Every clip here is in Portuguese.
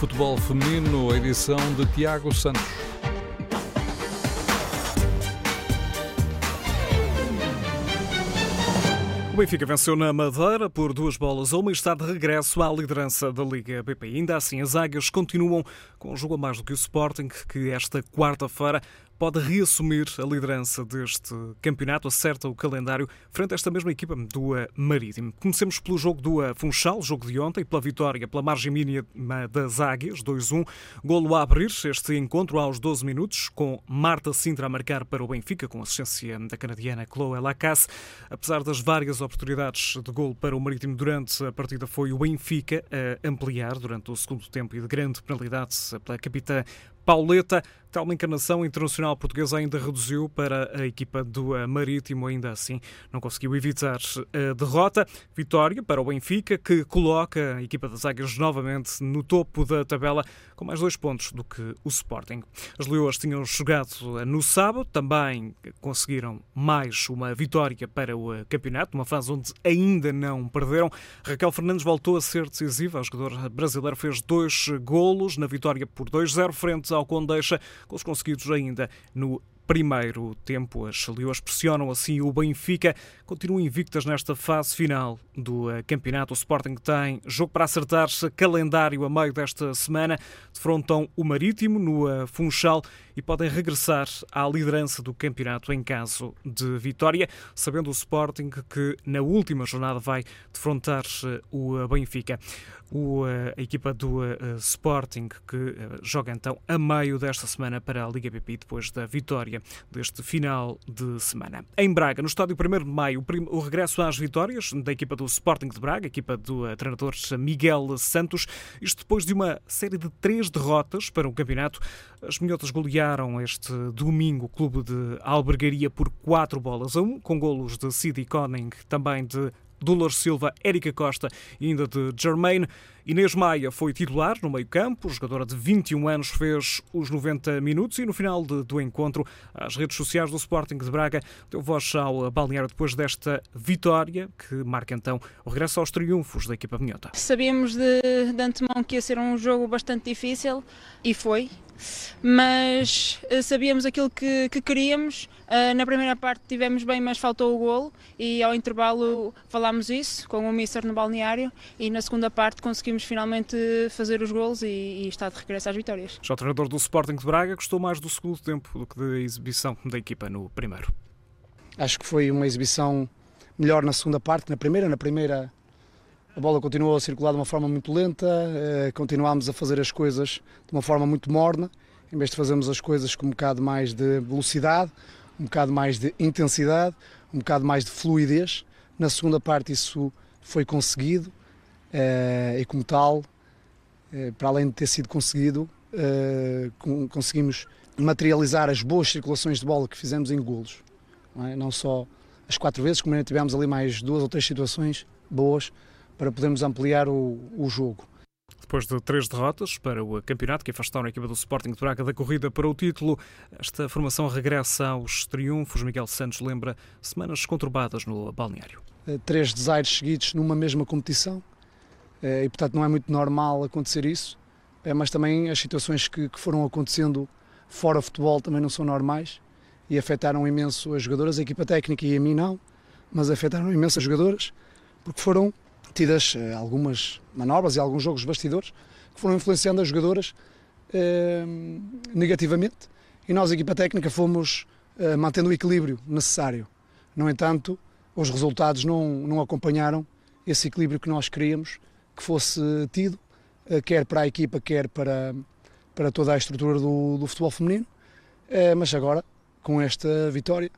Futebol Feminino, edição de Tiago Santos. O Benfica venceu na Madeira por duas bolas a uma e está de regresso à liderança da Liga BP. Ainda assim, as águias continuam com um jogo a mais do que o Sporting, que esta quarta-feira pode reassumir a liderança deste campeonato, acerta o calendário frente a esta mesma equipa do Marítimo. Comecemos pelo jogo do Funchal, jogo de ontem, pela vitória pela margem mínima das Águias, 2-1. Golo a abrir este encontro aos 12 minutos, com Marta Sintra a marcar para o Benfica, com assistência da canadiana Chloe Lacasse. Apesar das várias oportunidades de golo para o Marítimo durante a partida, foi o Benfica a ampliar durante o segundo tempo e de grande penalidade pela capitã Pauleta. Tal uma encarnação internacional portuguesa ainda reduziu para a equipa do Marítimo, ainda assim não conseguiu evitar a derrota. Vitória para o Benfica, que coloca a equipa das Águias novamente no topo da tabela, com mais dois pontos do que o Sporting. As Leoas tinham jogado no sábado, também conseguiram mais uma vitória para o campeonato, uma fase onde ainda não perderam. Raquel Fernandes voltou a ser decisiva, a jogadora brasileira fez dois golos na vitória por 2-0 frente ao Condeixa conseguidos ainda no primeiro tempo. As Leões pressionam assim o Benfica, continuam invictas nesta fase final do eh, campeonato. O Sporting tem jogo para acertar-se, calendário a meio desta semana. Defrontam o Marítimo no eh, Funchal e podem regressar à liderança do campeonato em caso de vitória, sabendo o Sporting que na última jornada vai defrontar eh, o Benfica. O, a equipa do Sporting que joga então a meio desta semana para a Liga BP depois da vitória deste final de semana. Em Braga, no estádio 1 de Maio, o regresso às vitórias da equipa do Sporting de Braga, equipa do eh, treinador Miguel Santos, isto depois de uma série de três derrotas para o campeonato. As minhotas golearam este domingo o clube de Albergaria por quatro bolas a um, com golos de Sidi Conning, também de Dolores Silva, Érica Costa e ainda de Germaine. Inês Maia foi titular no meio-campo, jogadora de 21 anos, fez os 90 minutos e no final de, do encontro, as redes sociais do Sporting de Braga deu voz ao balneário depois desta vitória, que marca então o regresso aos triunfos da equipa minhota. Sabíamos de, de antemão que ia ser um jogo bastante difícil e foi mas uh, sabíamos aquilo que, que queríamos. Uh, na primeira parte tivemos bem, mas faltou o golo e ao intervalo falámos isso com o Mister no balneário e na segunda parte conseguimos finalmente fazer os golos e, e está de regresso às vitórias. Já o treinador do Sporting de Braga gostou mais do segundo tempo do que da exibição da equipa no primeiro. Acho que foi uma exibição melhor na segunda parte, na primeira, na primeira a bola continuou a circular de uma forma muito lenta, eh, continuámos a fazer as coisas de uma forma muito morna, em vez de fazermos as coisas com um bocado mais de velocidade, um bocado mais de intensidade, um bocado mais de fluidez. Na segunda parte isso foi conseguido eh, e como tal, eh, para além de ter sido conseguido, conseguimos materializar as boas circulações de bola que fizemos em golos. É? não só as quatro vezes, como ainda tivemos ali mais duas ou três situações boas para podermos ampliar o, o jogo. Depois de três derrotas para o campeonato que afastaram a equipa do Sporting de Braga da corrida para o título, esta formação regressa aos triunfos. Miguel Santos lembra semanas conturbadas no balneário. Eh, três desaires seguidos numa mesma competição eh, e, portanto, não é muito normal acontecer isso, eh, mas também as situações que, que foram acontecendo fora futebol também não são normais e afetaram imenso as jogadoras, a equipa técnica e a mim não, mas afetaram imenso as jogadoras porque foram tidas eh, algumas manobras e alguns jogos bastidores que foram influenciando as jogadoras eh, negativamente e nós, a equipa técnica, fomos eh, mantendo o equilíbrio necessário. No entanto, os resultados não, não acompanharam esse equilíbrio que nós queríamos que fosse tido, eh, quer para a equipa, quer para, para toda a estrutura do, do futebol feminino. Eh, mas agora, com esta vitória,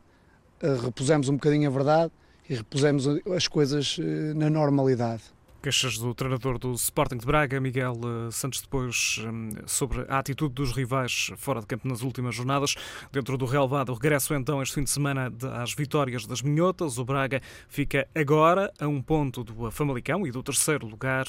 eh, repusemos um bocadinho a verdade e repusemos as coisas eh, na normalidade. Queixas do treinador do Sporting de Braga, Miguel eh, Santos, depois hum, sobre a atitude dos rivais fora de campo nas últimas jornadas. Dentro do relevado, regresso então este fim de semana às vitórias das Minhotas. O Braga fica agora a um ponto do Famalicão e do terceiro lugar.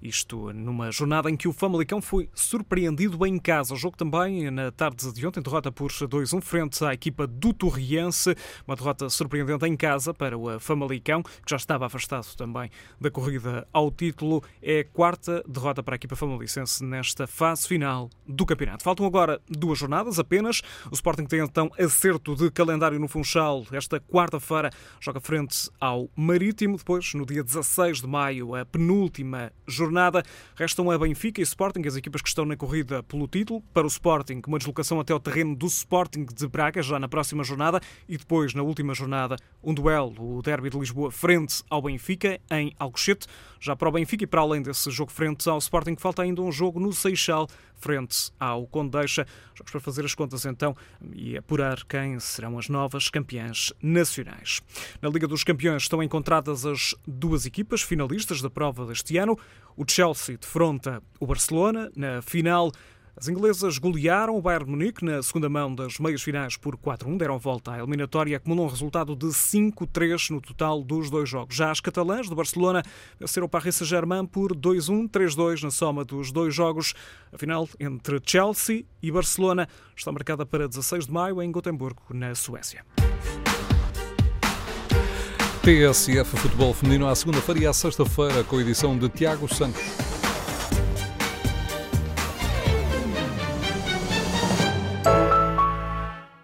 Isto numa jornada em que o Famalicão foi surpreendido em casa. O jogo também na tarde de ontem, derrota por 2-1 frente à equipa do Torriense. Uma derrota surpreendente em casa para o Famalicão, que já estava afastado também da corrida ao título. É a quarta derrota para a equipa famalicense nesta fase final do campeonato. Faltam agora duas jornadas apenas. O Sporting tem então acerto de calendário no Funchal. Esta quarta-feira joga frente ao Marítimo. Depois, no dia 16 de maio, a penúltima jornada. Restam a Benfica e Sporting, as equipas que estão na corrida pelo título. Para o Sporting, uma deslocação até o terreno do Sporting de Braga, já na próxima jornada. E depois, na última jornada, um duelo, o Derby de Lisboa, frente ao Benfica, em Alcochete. Já para o Benfica e para além desse jogo frente ao Sporting, falta ainda um jogo no Seixal, frente ao Condeixa. Jogos para fazer as contas então e apurar quem serão as novas campeãs nacionais. Na Liga dos Campeões estão encontradas as duas equipas finalistas da prova deste ano. O Chelsea defronta o Barcelona na final as inglesas golearam o Bayern Munique na segunda mão das meias finais por 4-1, deram volta à eliminatória acumulam um resultado de 5-3 no total dos dois jogos. Já as catalãs do Barcelona venceram o Paris Saint-Germain por 2-1, 3-2 na soma dos dois jogos. A final entre Chelsea e Barcelona está marcada para 16 de maio em Gotemburgo, na Suécia. TSF Futebol Feminino à segunda-feira e à sexta-feira com a edição de Tiago Santos.